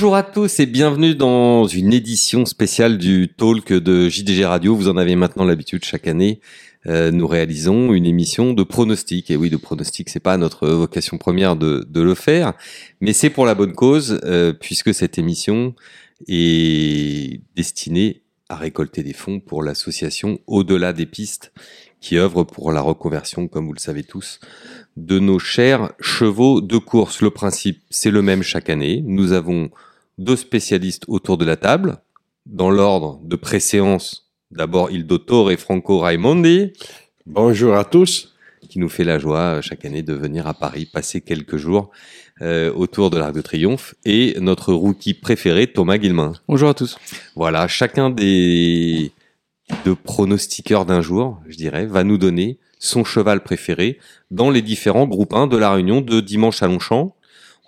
Bonjour à tous et bienvenue dans une édition spéciale du Talk de JDG Radio. Vous en avez maintenant l'habitude chaque année. Euh, nous réalisons une émission de pronostic. Et oui, de pronostic, c'est pas notre vocation première de, de le faire, mais c'est pour la bonne cause, euh, puisque cette émission est destinée à récolter des fonds pour l'association Au-delà des pistes, qui œuvre pour la reconversion, comme vous le savez tous, de nos chers chevaux de course. Le principe, c'est le même chaque année. Nous avons deux spécialistes autour de la table, dans l'ordre de préséance. D'abord, Il Dottore et Franco Raimondi. Bonjour à tous. Qui nous fait la joie chaque année de venir à Paris, passer quelques jours euh, autour de l'Arc de Triomphe. Et notre rookie préféré, Thomas Guilmin. Bonjour à tous. Voilà, chacun des deux pronostiqueurs d'un jour, je dirais, va nous donner son cheval préféré dans les différents groupes 1 de la réunion de dimanche à Longchamp.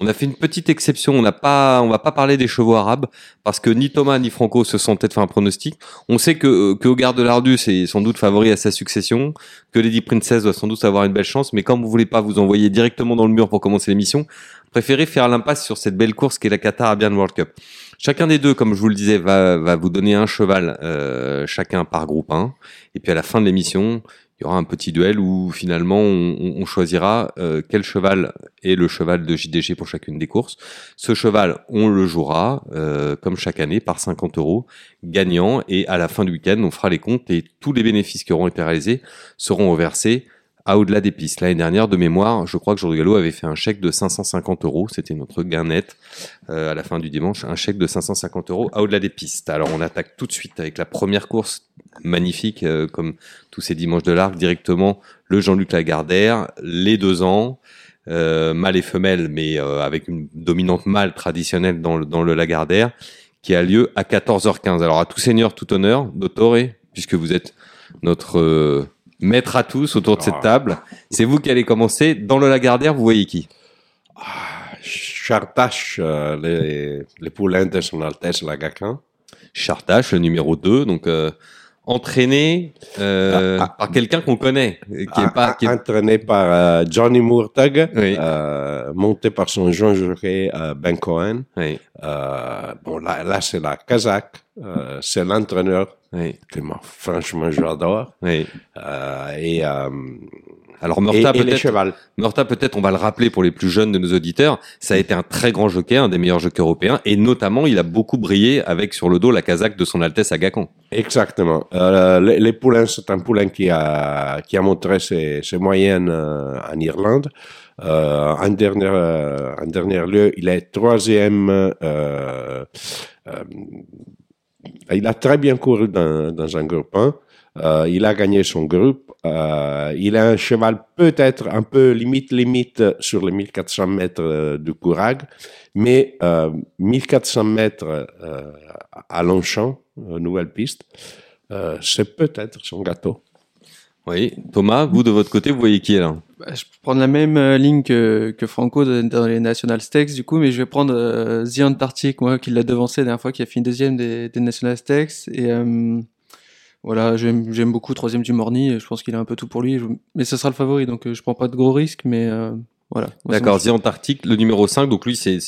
On a fait une petite exception, on n'a pas, on va pas parler des chevaux arabes parce que ni Thomas ni Franco se sont peut-être fait un pronostic. On sait que que Garde de l'Ardus est sans doute favori à sa succession, que Lady Princess doit sans doute avoir une belle chance, mais comme vous voulez pas vous envoyer directement dans le mur pour commencer l'émission, préférez faire l'impasse sur cette belle course qui est la Qatar Arabian World Cup. Chacun des deux, comme je vous le disais, va, va vous donner un cheval euh, chacun par groupe 1. Et puis à la fin de l'émission, il y aura un petit duel où finalement on, choisira euh, quel cheval est le cheval de JDG pour chacune des courses. Ce cheval, on le jouera euh, comme chaque année par 50 euros gagnant et à la fin du week-end, on fera les comptes et tous les bénéfices qui auront été réalisés seront reversés à au-delà des pistes. L'année dernière, de mémoire, je crois que Jour de Gallo avait fait un chèque de 550 euros. C'était notre gain net euh, à la fin du dimanche, un chèque de 550 euros à au-delà des pistes. Alors on attaque tout de suite avec la première course magnifique, euh, comme tous ces dimanches de l'arc, directement le Jean-Luc Lagardère, les deux ans. Euh, mâle et femelle, mais euh, avec une dominante mâle traditionnelle dans le, dans le Lagardère, qui a lieu à 14h15. Alors à tout seigneur, tout honneur, Dottore, puisque vous êtes notre euh, maître à tous autour de cette table. C'est vous qui allez commencer. Dans le Lagardère, vous voyez qui? Chartache, euh, les, les poulains de son Altesse la Gacan. Chartache, le numéro 2, donc euh, entraîné euh, Ah, ah. par quelqu'un qu'on connaît, euh, qui est pas... Qui est... Entraîné par euh, Johnny Mourtag, Oui. euh, monté par son Jean jockey euh, Ben Cohen. Oui, Euh, bon, là, là c'est la Kazakh. Euh, c'est l'entraîneur oui, que moi, franchement j'adore. Euh, et, euh, Alors Morta peut-être. Morta peut-être, on va le rappeler pour les plus jeunes de nos auditeurs, ça a été un très grand jockey, un des meilleurs jockeys européens, et notamment il a beaucoup brillé avec sur le dos la Kazakh de son Altesse Aga Khan. Exactement. Euh, les, les poulains, c'est un poulain qui a, qui a montré ses, ses moyennes euh, en Irlande. Euh, en, dernier, euh, en dernier lieu, il est troisième. Euh, euh, il a très bien couru dans, dans un groupe 1. Euh, il a gagné son groupe. Euh, il a un cheval peut-être un peu limite limite sur les 1400 mètres euh, du Courag, mais euh, 1400 mètres euh, à Longchamp, nouvelle piste, euh, c'est peut-être son gâteau. Oui, Thomas, vous de votre côté, vous voyez qui est là Bah, je peux prendre la même euh, ligne que, que Franco dans les National Stakes, du coup, mais je vais prendre euh, The Antarctic, moi, qui l'a devancé la dernière fois, qui a fini deuxième des, des National Stakes. Et euh, voilà, j'aime beaucoup troisième du Morny, je pense qu'il a un peu tout pour lui. je- mais ce sera le favori, donc euh, je prends pas de gros risques, mais euh, voilà. D'accord, The Antarctic, le numéro 5, donc lui c'est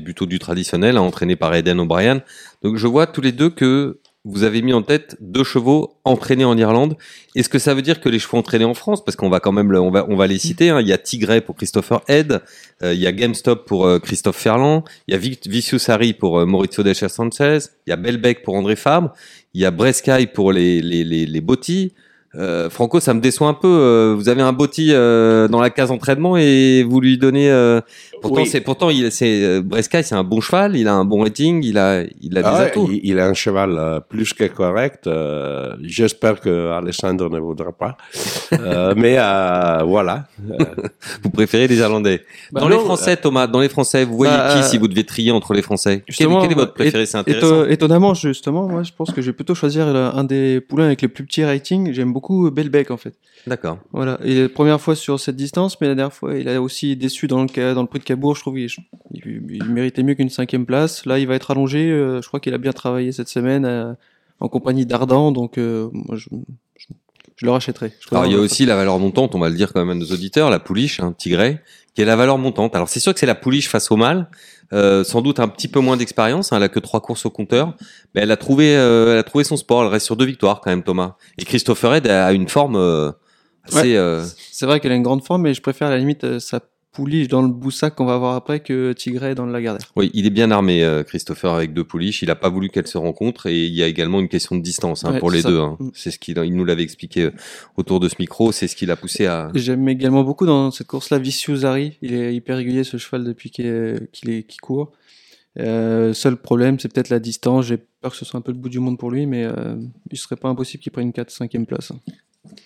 plutôt du traditionnel, hein, entraîné par Eden O'Brien. Donc je vois tous les deux que vous avez mis en tête deux chevaux entraînés en Irlande. Est-ce que ça veut dire que les chevaux entraînés en France, parce qu'on va quand même, le- on va, on va les citer. hein. Il y a Tigray pour Christopher Head, euh, il y a GameStop pour euh, Christophe Ferland, il y a Vic- Vicious Harry pour euh, Maurizio Decher Sanchez, il y a Belbec pour André Fabre, il y a Brescaille pour les les les. Euh, Franco, ça me déçoit un peu. euh, vous avez un Botti euh, dans la case entraînement et vous lui donnez. euh, pourtant, Oui. c'est pourtant il c'est euh, Brescaille, c'est un bon cheval. Il a un bon rating. Il a il a des Ah ouais, atouts. il, il a un cheval euh, plus que correct. euh, J'espère que Alessandro ne voudra pas. Euh, mais euh, voilà. Vous préférez les Irlandais. Bah dans non, les Français, Thomas, dans les Français, vous voyez Bah, qui euh, si vous devez trier entre les Français? Quel, quel est votre préféré? C'est intéressant. étonnamment, justement, moi, je pense que je vais plutôt choisir un des poulains avec les plus petits ratings. J'aime beaucoup Belbec, en fait. D'accord. Voilà, et la première fois sur cette distance, mais la dernière fois, il a aussi déçu dans le, dans le prix de Cabourg, je trouve. Il, il- il méritait mieux qu'une cinquième place. Là, il va être allongé. euh, je crois qu'il a bien travaillé cette semaine euh, en compagnie d'Ardan, donc euh, moi, je, je, je le rachèterai. Je Alors il y a aussi la valeur montante, on va le dire quand même à nos auditeurs, la pouliche, un tigret, qui est la valeur montante. Alors c'est sûr que c'est la pouliche face au mâle, euh, sans doute un petit peu moins d'expérience, hein, elle a que trois courses au compteur, mais elle a trouvé, euh, elle a trouvé son sport. Elle reste sur deux victoires quand même, Thomas. Et Christopher Ed a une forme euh, assez. euh, C'est vrai qu'elle a une grande forme, mais je préfère à la limite euh, sa pouliche dans le boussac qu'on va voir après que Tigray dans le Lagardère. Oui, il est bien armé, euh, Christopher, avec deux pouliches. Il a pas voulu qu'elles se rencontrent et il y a également une question de distance hein, Ouais, pour les ça. deux. hein. Mm. C'est ce qu'il il nous l'avait expliqué euh, autour de ce micro. C'est ce qui l'a poussé à. J'aime également beaucoup dans cette course-là Vicious Harry. Il est hyper régulier ce cheval depuis qu'il est, est- court. Euh, seul problème, c'est peut-être la distance. J'ai peur que ce soit un peu le bout du monde pour lui, mais euh, il serait pas impossible qu'il prenne une 4-5e place.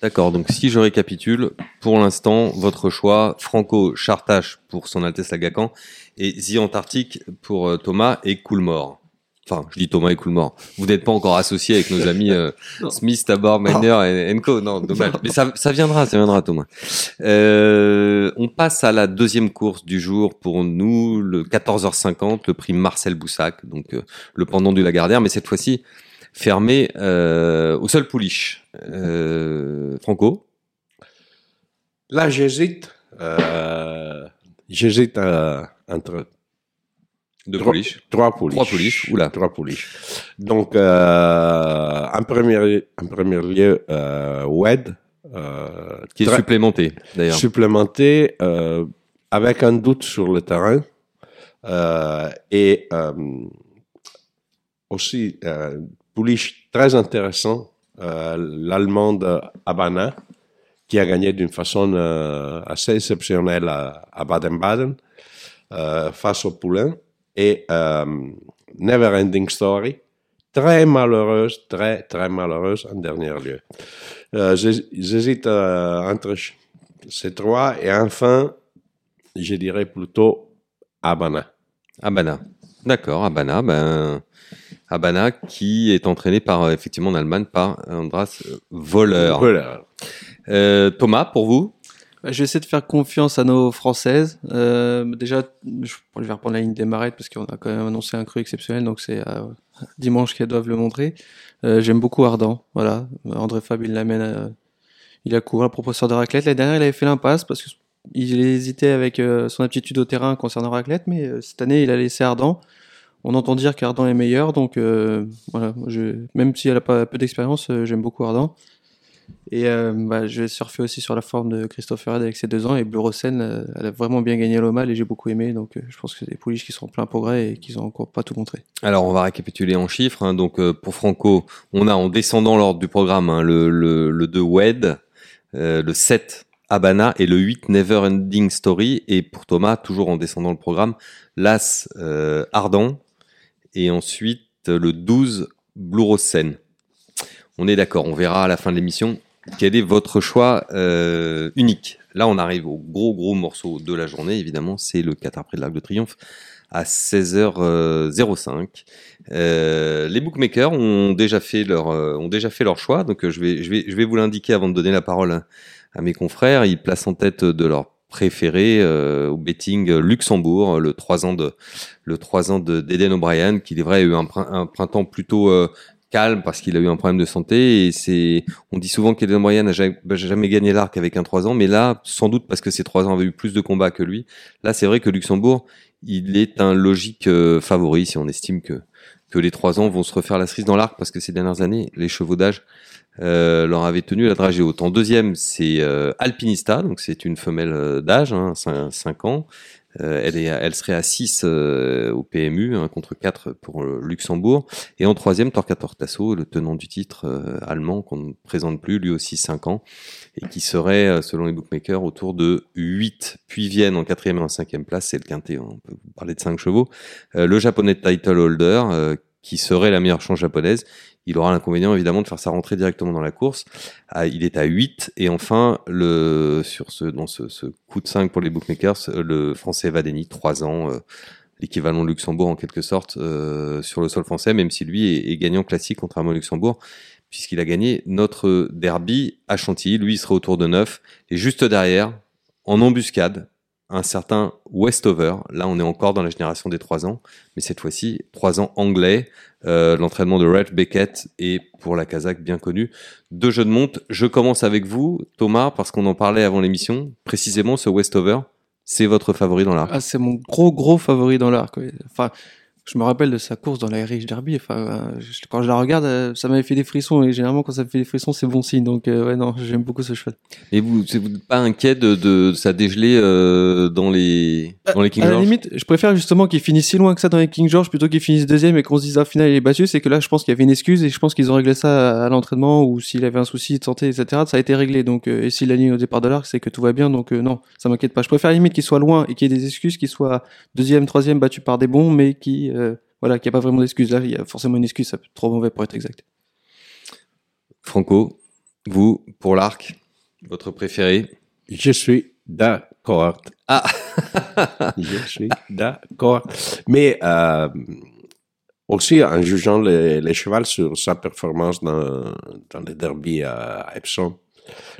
D'accord, donc si je récapitule, pour l'instant, votre choix, Franco Chartache pour son Altesse Lagacan et The Antarctique pour euh, Thomas et Coolmore. Enfin, je dis Thomas et Coolmore. Vous n'êtes pas encore associé avec nos amis euh. Smith, Tabor, Miner et Co. Non, dommage. Mais ça, ça viendra, ça viendra, Thomas. Euh, on passe à la deuxième course du jour pour nous, le 14h50, le prix Marcel Boussac, donc euh, le pendant du Lagardère, mais cette fois-ci fermé euh, au seul pouliche. Euh, Franco? Là, j'hésite. euh, j'hésite entre de Trois- pouliche. trois pouliches. Trois pouliches, oula. Trois pouliches. Donc, en, premier, en premier lieu, WED. Qui est supplémenté, d'ailleurs. supplémenté avec un doute sur le terrain euh, et euh, aussi euh, pouliche très intéressant euh, l'allemande Habana qui a gagné d'une façon euh, assez exceptionnelle à, Baden-Baden euh, face au poulain et Never Ending Story très malheureuse très très malheureuse en dernier lieu j'hés- J'hésite entre ces trois et enfin, je dirais plutôt Habana. Abana. D'accord, Abana. Ben, Abana qui est entraîné par, euh, effectivement, en Allemagne par Andras euh, Voleur. Voilà. Euh, Thomas, pour vous? Bah, Je vais essayer de faire confiance à nos françaises. Euh, déjà, je vais reprendre la ligne des marettes parce qu'on a quand même annoncé un cru exceptionnel, donc c'est euh, dimanche qu'elles doivent le montrer. Euh, J'aime beaucoup Ardent, voilà. André Fab, il l'amène, à- il a couru à professeur de raclette. L'année dernière, il avait fait l'impasse parce qu'il hésitait avec euh, son aptitude au terrain concernant raclette, mais euh, cette année, il a laissé Ardent. On entend dire qu'Ardent est meilleur, donc euh, voilà. Même si elle a pas peu d'expérience, j'aime beaucoup Ardent. Et bah, je vais surfer aussi sur la forme de Christopher Head avec ses deux ans. Et Blue Rosen, euh, elle a vraiment bien gagné l'Omal et j'ai beaucoup aimé. Donc je pense que c'est des pouliches qui sont en plein progrès et qui ont encore pas tout montré. Alors, on va récapituler en chiffres. hein. Donc, pour Franco, on a en descendant l'ordre du programme hein, le, le, le 2 WED, le 7 Habana et le 8 Never Ending Story. Et pour Thomas, toujours en descendant le programme, l'As euh, Ardent et ensuite le 12 Blue Rose Seine. On est d'accord, on verra à la fin de l'émission quel est votre choix euh, unique. Là, on arrive au gros gros morceau de la journée, évidemment, c'est le 4 après l'Arc de Triomphe à 16h05. Euh, les bookmakers ont déjà fait leur ont déjà fait leur choix, donc je vais je vais je vais vous l'indiquer avant de donner la parole à, mes confrères. Ils placent en tête de leur préféré euh, au betting Luxembourg, le 3 ans de le 3 ans de d'Eden O'Brien, qui est vrai a eu un, prin- un printemps plutôt euh, calme parce qu'il a eu un problème de santé et c'est on dit souvent qu'Eden O'Brien n'a jamais, gagné l'arc avec un 3 ans, mais là sans doute parce que ces 3 ans avaient eu plus de combats que lui. Là, c'est vrai que Luxembourg, il est un logique euh, favori si on estime que que les trois ans vont se refaire la cerise dans l'arc parce que ces dernières années, les chevaux d'âge euh, leur avaient tenu la dragée haute. En deuxième, c'est euh, Alpinista, donc c'est une femelle euh, d'âge, hein, 5, ans. Euh, elle, est, elle serait à 6 au PMU, hein, contre 4 pour le Luxembourg. Et en troisième, Torquator Tasso, le tenant du titre euh, allemand qu'on ne présente plus, lui aussi 5 ans, et qui serait, euh, selon les bookmakers, autour de 8. Puis viennent en quatrième et en cinquième place, c'est le quintet, on peut parler de 5 chevaux. Euh, le japonais title holder, euh, qui serait la meilleure chance japonaise, il aura l'inconvénient évidemment de faire sa rentrée directement dans la course. Ah, il est à 8 et enfin le sur ce dans ce, coup de 5 pour les bookmakers, le français Vadeni 3 ans euh, l'équivalent de Luxembourg en quelque sorte euh, sur le sol français même si lui est, est gagnant classique contrairement au Luxembourg puisqu'il a gagné notre derby à Chantilly, lui il sera autour de 9 et juste derrière en embuscade un certain Westover. Là, on est encore dans la génération des 3 ans, mais cette fois-ci, 3 ans anglais. Euh, L'entraînement de Ralph Beckett est pour la Kazakh bien connu. Deux jeux de monte. Je commence avec vous, Thomas, parce qu'on en parlait avant l'émission. Précisément, ce Westover, c'est votre favori dans l'arc. Ah, c'est mon gros gros favori dans l'arc. Enfin, je me rappelle de sa course dans l'Irish Derby. Enfin, euh, je- quand je la regarde, euh, ça m'avait fait des frissons. Et généralement, quand ça me fait des frissons, c'est bon signe. Donc, euh, ouais, non, j'aime beaucoup ce cheval. Et vous, c'est- vous n'êtes pas inquiet de, de ça dégeler euh, dans les dans les King à la George? limite, je préfère justement qu'il finisse si loin que ça dans les King George plutôt qu'il finisse deuxième et qu'on se dise à final il est battu. C'est que là, je pense qu'il y avait une excuse et je pense qu'ils ont réglé ça à l'entraînement ou s'il avait un souci de santé, etc. Ça a été réglé. Donc, euh, et s'il aligne au départ de l'arc, c'est que tout va bien. Donc, euh, non, ça m'inquiète pas. Je préfère à la limite qu'il soit loin et qu'il y ait des excuses, qu'il soit deuxième, troisième battu par des bons, mais qui, euh, voilà, qu'il n'y a pas vraiment d'excuse. Là, il y a forcément une excuse. Ça peut être trop mauvais pour être exact. Franco, vous pour l'arc, votre préféré? Je suis d'accord. Ah. je suis d'accord. Mais euh, aussi, en jugeant les, les chevals sur sa performance dans, dans les derbies à Epsom,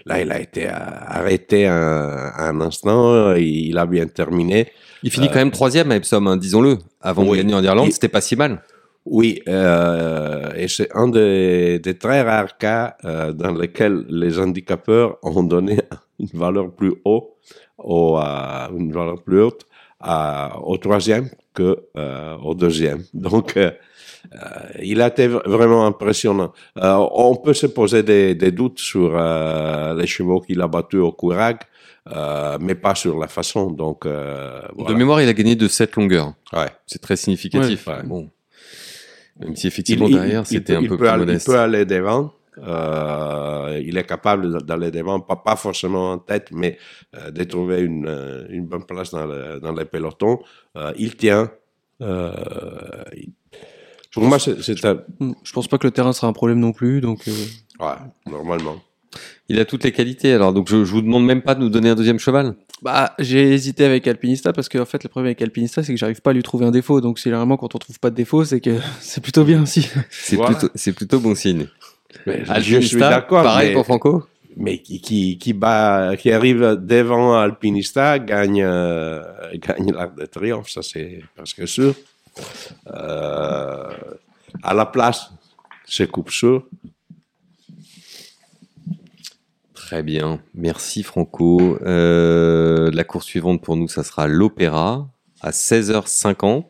là, il a été euh, arrêté un, un instant, il a bien terminé. Il finit quand même troisième à Epsom, hein, disons-le. Avant de Oui. gagner en Irlande, c'était pas si mal. Oui, euh, et c'est un des, des très rares cas euh, dans lesquels les handicapeurs ont donné une valeur plus haute, au, euh, une valeur plus haute à- au troisième que euh, au deuxième. Donc, euh, euh, il a été vraiment impressionnant. Euh, on peut se poser des, des doutes sur euh, les chevaux qu'il a battus au Courag, euh, mais pas sur la façon. Donc, euh, De mémoire, il a gagné de 7 longueurs. Ouais. C'est très significatif. Ouais, ouais. Bon. Même si effectivement Il- derrière, c'était un peu plus aller, modeste. Il peut aller devant. Euh, il est capable d'aller devant, pas, pas forcément en tête, mais euh, de trouver une, euh, une bonne place dans le, dans les pelotons. Euh, il tient. Euh, il- pour moi, c'est c'est un. Hmm, Je pense pas que le terrain sera un problème non plus. Donc, euh, Ouais, normalement. Il a toutes les qualités. Alors donc je, je vous demande même pas de nous donner un deuxième cheval. Bah, j'ai hésité avec Alpinista parce que en fait, le problème avec Alpinista, c'est que j'arrive pas à lui trouver un défaut. Donc, généralement, quand on trouve pas de défaut, c'est que c'est plutôt bien aussi. C'est Voilà. plutôt c'est plutôt bon signe. Mais je Alpinista, suis d'accord. Pareil mais, pour Franco. mais qui, qui, qui, bat, qui arrive devant Alpinista gagne, euh, gagne l'Arc de Triomphe, ça c'est presque sûr. Euh, à la place, c'est coupe sûr. Très bien, merci Franco. Euh, la course suivante pour nous, ça sera l'Opéra à 16h50.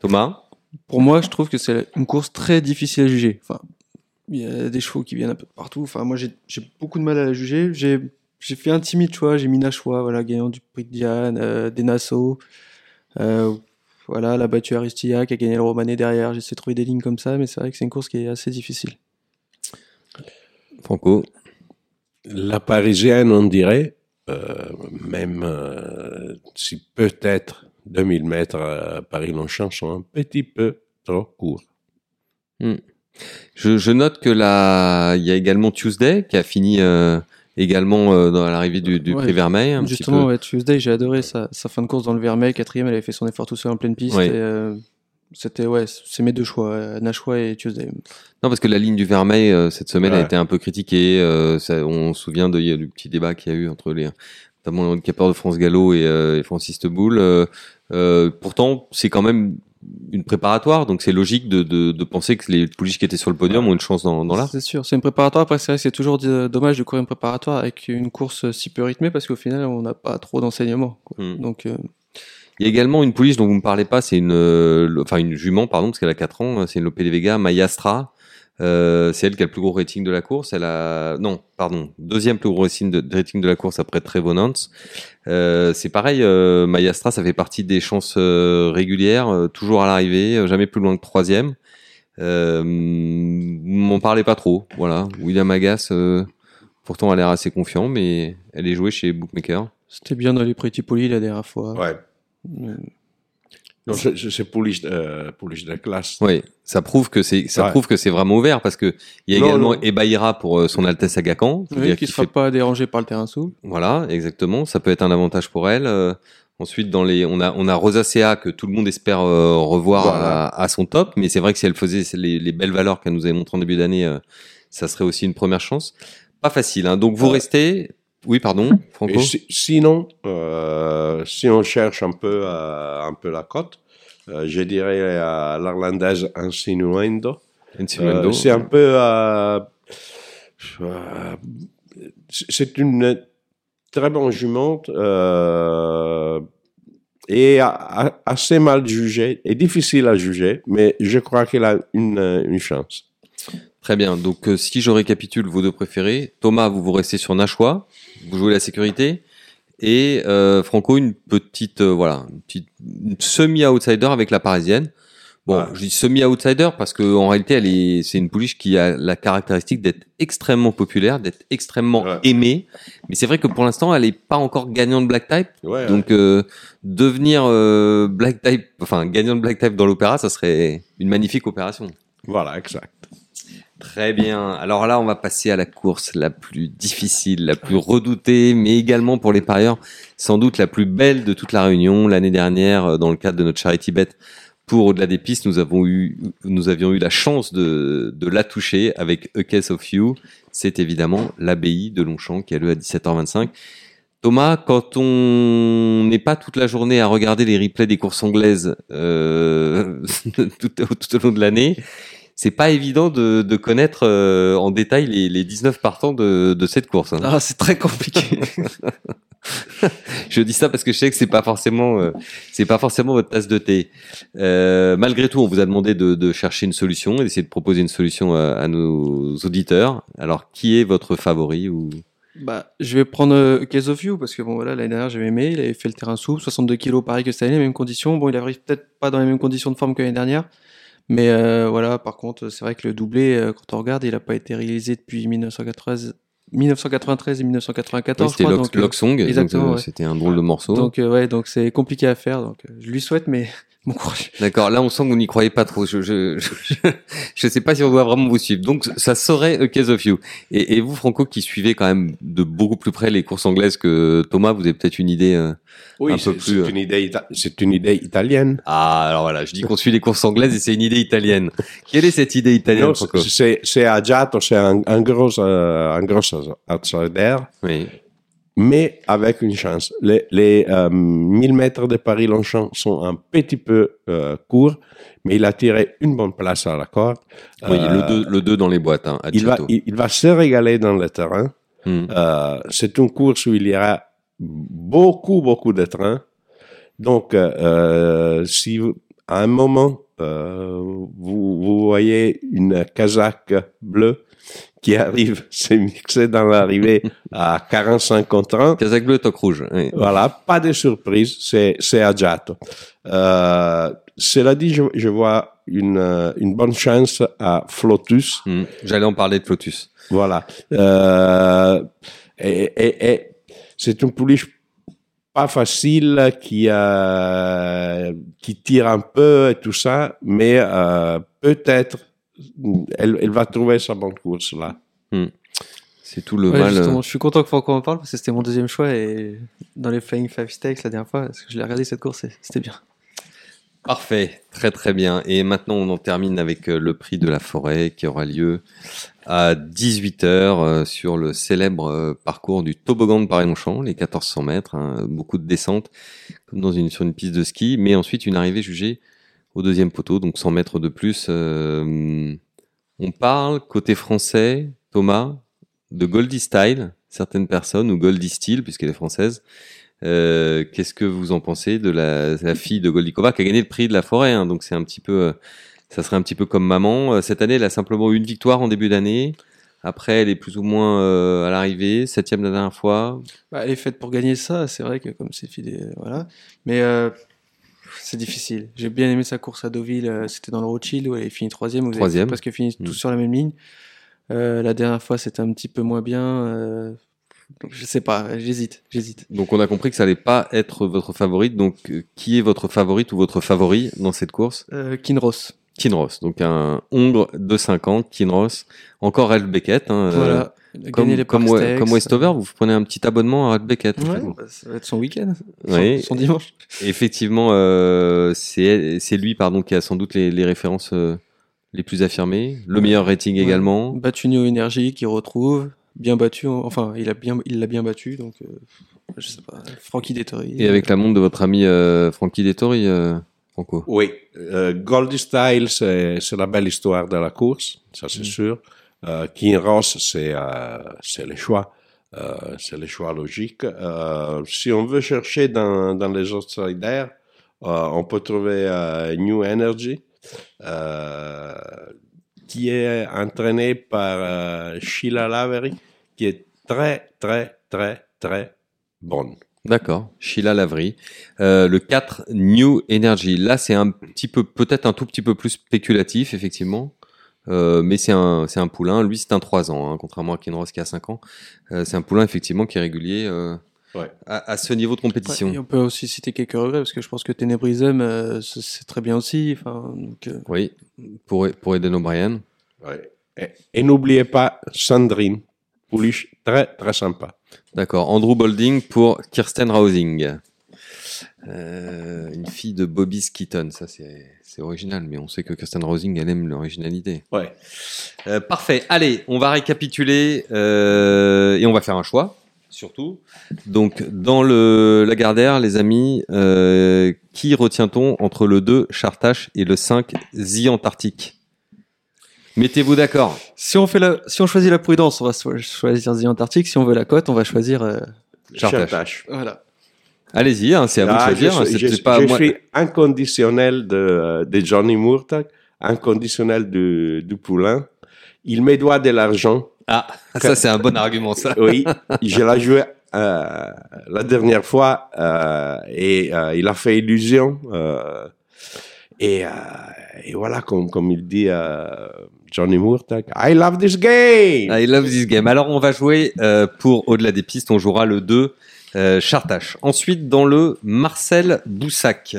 Thomas? Pour moi, je trouve que c'est une course très difficile à juger. Enfin, il y a des chevaux qui viennent un peu de partout. Enfin, moi, j'ai beaucoup de mal à la juger. J'ai j'ai fait un timide choix. J'ai mis Nashua, voilà, gagnant du prix de Diane, euh, des Nassau. Euh, voilà, la battue Aristia qui a gagné le Romané derrière. J'essaie de trouver des lignes comme ça, mais c'est vrai que c'est une course qui est assez difficile. Franco La parisienne, on dirait, euh, même euh, si peut-être 2000 mètres à Paris-Longchamp sont un petit peu trop courts. je, je note que là, il y a également Tuesday qui a fini euh, également euh, dans l'arrivée du, du Ouais, Prix Vermeil. Un Justement, ouais, Tuesday, j'ai adoré sa, sa fin de course dans le Vermeil. Quatrième, elle avait fait son effort tout seul en pleine piste. Ouais. et, euh, C'était, ouais, c'est mes deux choix, euh, Nashua et Tuesday. Non, parce que la ligne du Vermeil euh, cette semaine a été un peu critiquée. euh, ça- on se souvient de, il y a du petit débat qu'il y a eu entre les, notamment le handicapeur de France Gallo et, euh, et Francis Teboul. Euh, euh, pourtant, c'est quand même une préparatoire, donc c'est logique de, de, de penser que les pouliches qui étaient sur le podium ont une chance dans, dans l'arc. C'est sûr, c'est une préparatoire. Après, c'est vrai que c'est toujours dommage de courir une préparatoire avec une course si peu rythmée parce qu'au final, on n'a pas trop d'enseignement. Hmm. Donc, euh, Il y a également une pouliche dont vous me parlez pas, c'est une, euh, enfin une jument, pardon, parce qu'elle a 4 ans, c'est une Lope de Vega, Mayastra. Euh, c'est elle qui a le plus gros rating de la course. Elle a, non, pardon, deuxième plus gros rating de, de rating de la course après Trevonance. Euh, c'est pareil, euh, Mayastra, ça fait partie des chances euh, régulières, euh, toujours à l'arrivée, euh, jamais plus loin que troisième. Euh, m'en parlez pas trop, voilà. William Agas, euh, pourtant a l'air assez confiant, mais elle est jouée chez Bookmaker. c'était bien dans les Pretty Polis la dernière fois. Ouais. Non, c'est- c'est c'est police, euh, police de classe. Oui, ça prouve que c'est ça Ouais. prouve que c'est vraiment ouvert parce que il y a Non, également non. Ebaïra pour euh, son Altesse Agacan. oui, qui ne sera fait- pas dérangé par le terrain sous. Voilà, exactement. Ça peut être un avantage pour elle. Euh, ensuite, dans les, on a on a Rosacea que tout le monde espère euh, revoir Voilà. à, à son top, mais c'est vrai que si elle faisait les, les belles valeurs qu'elle nous avait montrées en début d'année, euh, ça serait aussi une première chance. Pas facile. Hein. Donc vous Ouais. restez Oui, pardon, Franco. Et si- sinon, euh, si on cherche un peu, euh, un peu la cote, euh, je dirais à l'irlandaise Insinuendo. Insinuendo. Euh, c'est un peu. euh, euh, c'est une très bonne jumente euh, et a- a- assez mal jugée et difficile à juger, mais je crois qu'elle a une, une chance. Très bien. Donc, euh, si je récapitule vos deux préférés, Thomas, vous vous restez sur Nashua, vous jouez la sécurité, et euh, Franco une petite, euh, voilà, une petite une semi-outsider avec la parisienne. Bon, Ouais. je dis semi-outsider parce que en réalité, elle est, c'est une pouliche qui a la caractéristique d'être extrêmement populaire, d'être extrêmement Ouais. aimée. Mais c'est vrai que pour l'instant, elle n'est pas encore gagnante black type. Ouais, Donc, euh, devenir euh, black type, enfin gagnante black type dans l'opéra, ça serait une magnifique opération. voilà, exact. Très bien. Alors là, on va passer à la course la plus difficile, la plus redoutée, mais également pour les parieurs, sans doute la plus belle de toute la réunion. L'année dernière, euh, dans le cadre de notre charity bet pour Au-delà des pistes, nous avons eu, nous avions eu la chance de, la toucher avec A Case of You. C'est évidemment l'abbaye de Longchamp qui a lieu à 17h25. Thomas, quand on n'est pas toute la journée à regarder les replays des courses anglaises euh, tout au long de l'année, c'est pas évident de, de connaître euh, en détail les, les 19 partants de, de cette course. hein. Ah, c'est très compliqué. Je dis ça parce que je sais que c'est pas forcément, euh, c'est pas forcément votre tasse de thé. Euh, malgré tout, on vous a demandé de, de chercher une solution et d'essayer de proposer une solution à, à nos auditeurs. Alors, qui est votre favori ou? Bah, je vais prendre Case of You parce que bon voilà l'année dernière j'avais aimé, il avait fait le terrain souple, 62 kilos pareil que cette année, mêmes conditions. Bon, il arrive peut-être pas dans les mêmes conditions de forme que l'année dernière, mais euh, voilà. Par contre, c'est vrai que le doublé, euh, quand on regarde, il a pas été réalisé depuis 1993, 1993 et 1994. Oui, C'était Lock, euh, Song, euh, ouais. c'était un drôle de morceau. donc euh, ouais, donc c'est compliqué à faire. Donc euh, je lui souhaite, mais bon courage. D'accord, là on sent que vous n'y croyez pas trop. Je je, je je sais pas si on doit vraiment vous suivre. Donc ça serait A Case of You. Et, et vous, Franco, qui suivez quand même de beaucoup plus près les courses anglaises que Thomas, vous avez peut-être une idée. euh, Oui, Un peu c'est plus, c'est euh. une, idée c'est une idée italienne. Ah, alors voilà, je dis qu'on suit les courses anglaises et c'est une idée italienne. Quelle est cette idée italienne, Non, Franco? c'est c'est Agiato, c'est un, un gros, euh, un gros outsider, Oui. Mais avec une chance. Les, les euh, 1000 mètres de Paris-Longchamp sont un petit peu euh, courts, mais il a tiré une bonne place à la corde. Oui, Euh, le 2 le deux dans les boîtes, hein, il va, il, il va se régaler dans le terrain. Hmm. Euh, c'est une course où il y aura beaucoup, beaucoup de trains. Donc, euh, euh, si vous- à un moment, euh, vous, vous voyez une casaque bleue qui arrive, c'est mixé dans l'arrivée à 45 contre 1, Casaque bleu, toque rouge. oui. voilà, pas de surprise, c'est, c'est Agiato. Euh, cela dit, je, je vois une, euh, une bonne chance à Flotus. Hmm. J'allais en parler de Flotus. Voilà. Euh, et, et, et c'est une pouliche pas facile qui euh, qui tire un peu et tout ça, mais euh, peut-être elle, elle va trouver sa bonne course là. C'est tout le Ouais, mal. justement, euh, je suis content que Franco en parle parce que c'était mon deuxième choix et dans les Flying Five Stakes la dernière fois, parce que je l'ai regardé cette course, et c'était bien. Parfait, très très bien. Et maintenant, on en termine avec euh, le prix de la forêt qui aura lieu à 18h sur le célèbre euh, parcours du toboggan de Paris-Longchamp, les 1400 mètres, hein, beaucoup de descentes, comme dans une, sur une piste de ski, mais ensuite une arrivée jugée au deuxième poteau, donc 100 mètres de plus. Euh, on parle, côté français, Thomas, de Goldie Style, certaines personnes, ou Goldie Style, puisqu'elle est française. Euh, Qu'est-ce que vous en pensez de la, fille de Goldikova qui a gagné le prix de la forêt hein, Donc c'est un petit peu, euh, ça serait un petit peu comme maman. Cette année, elle a simplement eu une victoire en début d'année. Après, elle est plus ou moins à l'arrivée, septième la dernière fois. Bah, elle est faite pour gagner ça, c'est vrai que comme c'est filé, voilà. Mais c'est difficile. J'ai bien aimé sa course à Deauville, euh, c'était dans le Rothschild où elle est finie troisième, vous Troisième. presque fini Mm. tous sur la même ligne. Euh, la dernière fois, c'était un petit peu moins bien. euh, donc je sais pas, j'hésite, j'hésite. Donc on a compris que ça allait pas être votre favorite. Donc euh, qui est votre favorite ou votre favori dans cette course? Kinross, Kinross. Donc un Hongre de 50, Kinross. Encore Ralph Beckett. Hein, euh, voilà. Comme, gagné les comme, Park Ouais- Stakes. comme Westover, vous prenez un petit abonnement à Ralph Beckett. Ouais, bah, ça va être son week-end, son, Oui. son dimanche. Effectivement, euh, c'est lui pardon qui a sans doute les, les références euh, les plus affirmées, le meilleur rating Ouais. également. Battu New Energy qui retrouve. bien battu. Enfin, il a bien, il l'a bien battu, donc euh, je sais pas. Frankie Dettori. Et avec la montre de votre ami Frankie Dettori, Franco. Oui, euh, Goldie Style, c'est la belle histoire de la course, ça c'est sûr. Euh, King Ross, c'est euh, le choix. Euh, c'est le choix logique. Euh, si on veut chercher dans, dans les outsiders, euh, on peut trouver New Energy, qui est entraîné par Sheila Lavery, qui est très, très, très, très bonne. D'accord. Sheila Lavry. Euh, le 4, New Energy. Là, c'est un petit peu, peut-être un tout petit peu plus spéculatif, effectivement. Euh, mais c'est un, c'est un poulain. Lui, c'est un 3 ans, hein, contrairement à Kinross qui a 5 ans. Euh, c'est un poulain, effectivement, qui est régulier euh, Ouais. à, à ce niveau de Ouais, compétition. et on peut aussi citer quelques regrets parce que je pense que Ténébrisem, euh, c'est très bien aussi. Donc, euh, Oui, pour, pour Eden O'Brien. Ouais. Et, et n'oubliez pas Sandrine, pouliche très, très sympa. D'accord. Andrew Bolding pour Kirsten Rausing. Euh, une fille de Bobby Skitton. Ça, c'est original, mais on sait que Kirsten Rausing, elle aime l'originalité. Ouais. Euh, parfait. Allez, on va récapituler euh, et on va faire un choix, surtout. Donc, dans le Lagardère, les amis, qui retient-on entre le 2 Chartache et le 5 The Antarctique? Mettez-vous d'accord. si on fait la, si on choisit la prudence, on va choisir The Antarctic. Si on veut la cote, on va choisir. euh, Chartache. Chartache. voilà. Allez-y, hein, c'est à vous de Ah, choisir. je, C'est suis- je- peut-être pas je moi. suis inconditionnel de, de Johnny Murtagh, inconditionnel du, du poulain. Il me doit de l'argent. Ah, ça c'est un bon argument, ça. Oui, je l'ai joué euh, la dernière fois euh, et euh, il a fait illusion. euh, et, euh, et voilà, comme, comme il dit euh, Johnny Murtagh, I love this game. I love this game. Alors, on va jouer euh, pour Au-delà des pistes. On jouera le 2 euh, Chartache. Ensuite, dans le Marcel Boussac.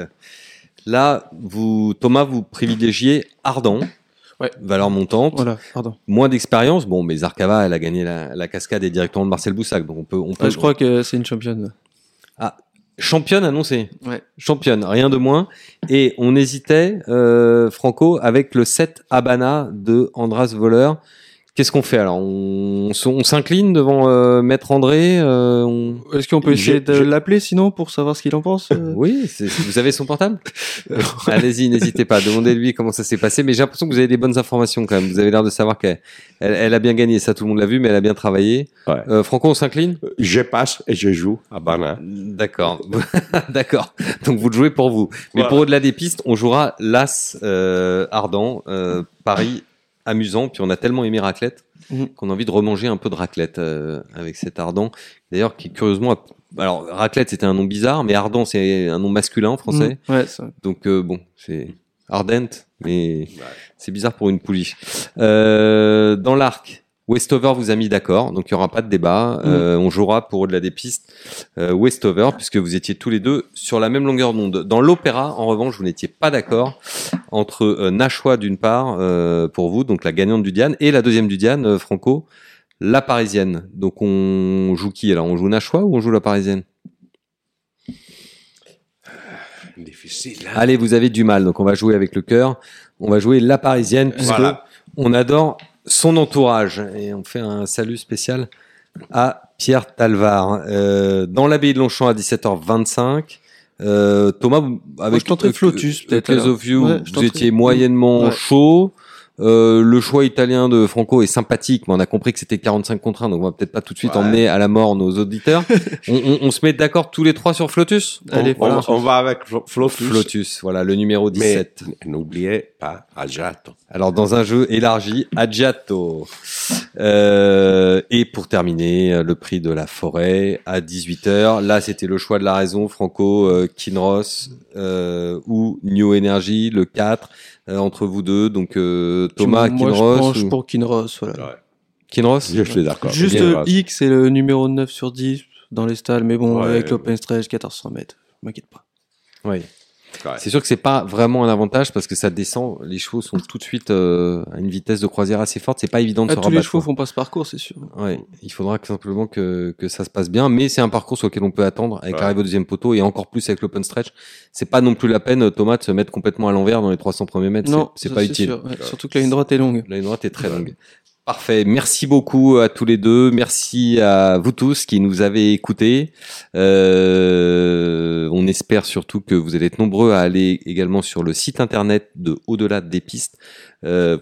Là, vous, Thomas, vous privilégiez Ardent. Ouais. Valeur montante. Voilà, pardon. Moins d'expérience. Bon, mais Zarkava, elle a gagné la, la cascade et directement de Marcel Boussac. Donc, on peut, on peut. Ouais, je crois que c'est une championne. Championne annoncée. Ouais. Championne, rien de moins. Et on hésitait, euh, Franco, avec le 7 Habana de Andras Voller. Qu'est-ce qu'on fait alors? On, s'incline devant euh, Maître André euh, on- Est-ce qu'on peut essayer de l'appeler sinon pour savoir ce qu'il en pense euh? Oui, c'est- vous avez son portable? Allez-y, n'hésitez pas, demandez-lui comment ça s'est passé. Mais j'ai l'impression que vous avez des bonnes informations quand même. Vous avez l'air de savoir qu'elle elle, elle a bien gagné, ça tout le monde l'a vu, mais elle a bien travaillé. Ouais. Euh, Franco, on s'incline? Je passe et je joue à Bana. D'accord, d'accord. Donc vous le jouez pour vous. Mais Voilà. pour au-delà des pistes, on jouera l'As euh, ardent, euh, Paris amusant. Puis on a tellement aimé raclette Mhm. qu'on a envie de remanger un peu de raclette euh, avec cet ardent. D'ailleurs, qui curieusement, a- alors raclette c'était un nom bizarre, mais ardent c'est un nom masculin en français. Mm, Ouais, ça- Donc euh, bon, c'est ardent, mais c'est bizarre pour une pouliche. Euh, dans l'arc, Westover vous a mis d'accord, donc il y aura pas de débat. Euh, on jouera pour au-delà des pistes euh, Westover puisque vous étiez tous les deux sur la même longueur d'onde. Dans l'opéra, en revanche, vous n'étiez pas d'accord entre euh, Nashua d'une part euh, pour vous, donc la gagnante du Diane, et la deuxième du Diane, euh, Franco, la parisienne. Donc on joue qui? Alors On joue Nashua ou on joue la parisienne? Difficile. hein. Allez, vous avez du mal, donc on va jouer avec le cœur. On va jouer la parisienne puisque Voilà. on adore son entourage et on fait un salut spécial à Pierre Talvar euh, dans l'abbaye de Longchamp à 17h25. Euh, Thomas, vous- avec je tenterai Flotus, peut-être, les of you, Ouais, je vous étiez moyennement Ouais. chaud. Euh, le choix italien de Franco est sympathique, mais on a compris que c'était 45 contre 1, donc on va peut-être pas tout de suite Ouais. emmener à la mort nos auditeurs. on, on- on se met d'accord tous les trois sur Flotus Allez, on, voilà. on va avec Flo- Flotus. Flotus, voilà, le numéro Mais 17. n'oubliez pas Ajato. Alors dans un jeu élargi, Agiato. Euh, et pour terminer, le prix de la forêt à 18h. Là, c'était le choix de la raison, Franco, euh, Kinross euh, ou New Energy, le 4, euh, entre vous deux. Donc euh, Thomas, Moi, je Kinross ou... pour Kinross, voilà. Ouais. Kinross Je suis d'accord. Juste euh. X, c'est le numéro 9 sur 10 dans les stalles, mais bon, Ouais. avec l'open stretch, 1400 mètres, m'inquiète pas. Oui. Ouais. C'est sûr que c'est pas vraiment un avantage parce que ça descend, les chevaux sont tout de suite euh, à une vitesse de croisière assez forte. C'est pas évident de Ah, se tous les chevaux font pas ce parcours, c'est sûr. Ouais, il faudra que, simplement que, que ça se passe bien, mais c'est un parcours sur lequel on peut attendre avec Ouais. l'arrivée au deuxième poteau et encore plus avec l'open stretch. C'est pas non plus la peine, Thomas, de se mettre complètement à l'envers dans les 300 premiers mètres. Non, c'est pas utile. sûr, ouais. Surtout que la ligne droite est longue. La ligne droite est très longue. Parfait. Merci beaucoup à tous les deux. Merci à vous tous qui nous avez écoutés. Euh, on espère surtout que vous allez être nombreux à aller également sur le site internet de Au-delà des pistes. Euh,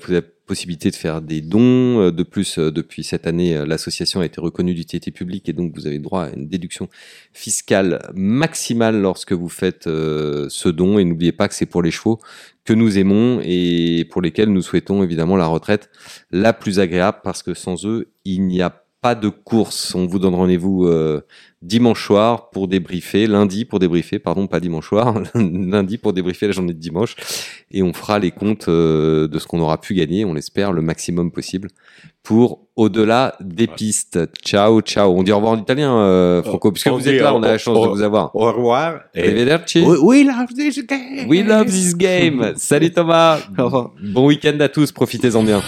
possibilité de faire des dons. Euh, de plus, euh, depuis cette année, euh, l'association a été reconnue d'utilité publique et donc vous avez droit à une déduction fiscale maximale lorsque vous faites euh, ce don. Et n'oubliez pas que c'est pour les chevaux que nous aimons et pour lesquels nous souhaitons évidemment la retraite la plus agréable parce que sans eux, il n'y a pas de course. On vous donne rendez-vous euh, dimanche soir pour débriefer, lundi pour débriefer, pardon, pas dimanche soir, lundi pour débriefer la journée de dimanche et on fera les comptes euh, de ce qu'on aura pu gagner, on l'espère, le maximum possible pour au-delà des pistes. Ciao, ciao. On dit au revoir en italien, euh, Franco, puisque On vous dit êtes là, on a la chance au- de vous avoir. Au revoir. et-. We, love this game. We love this game. Salut Thomas. Bon week-end à tous, profitez-en bien.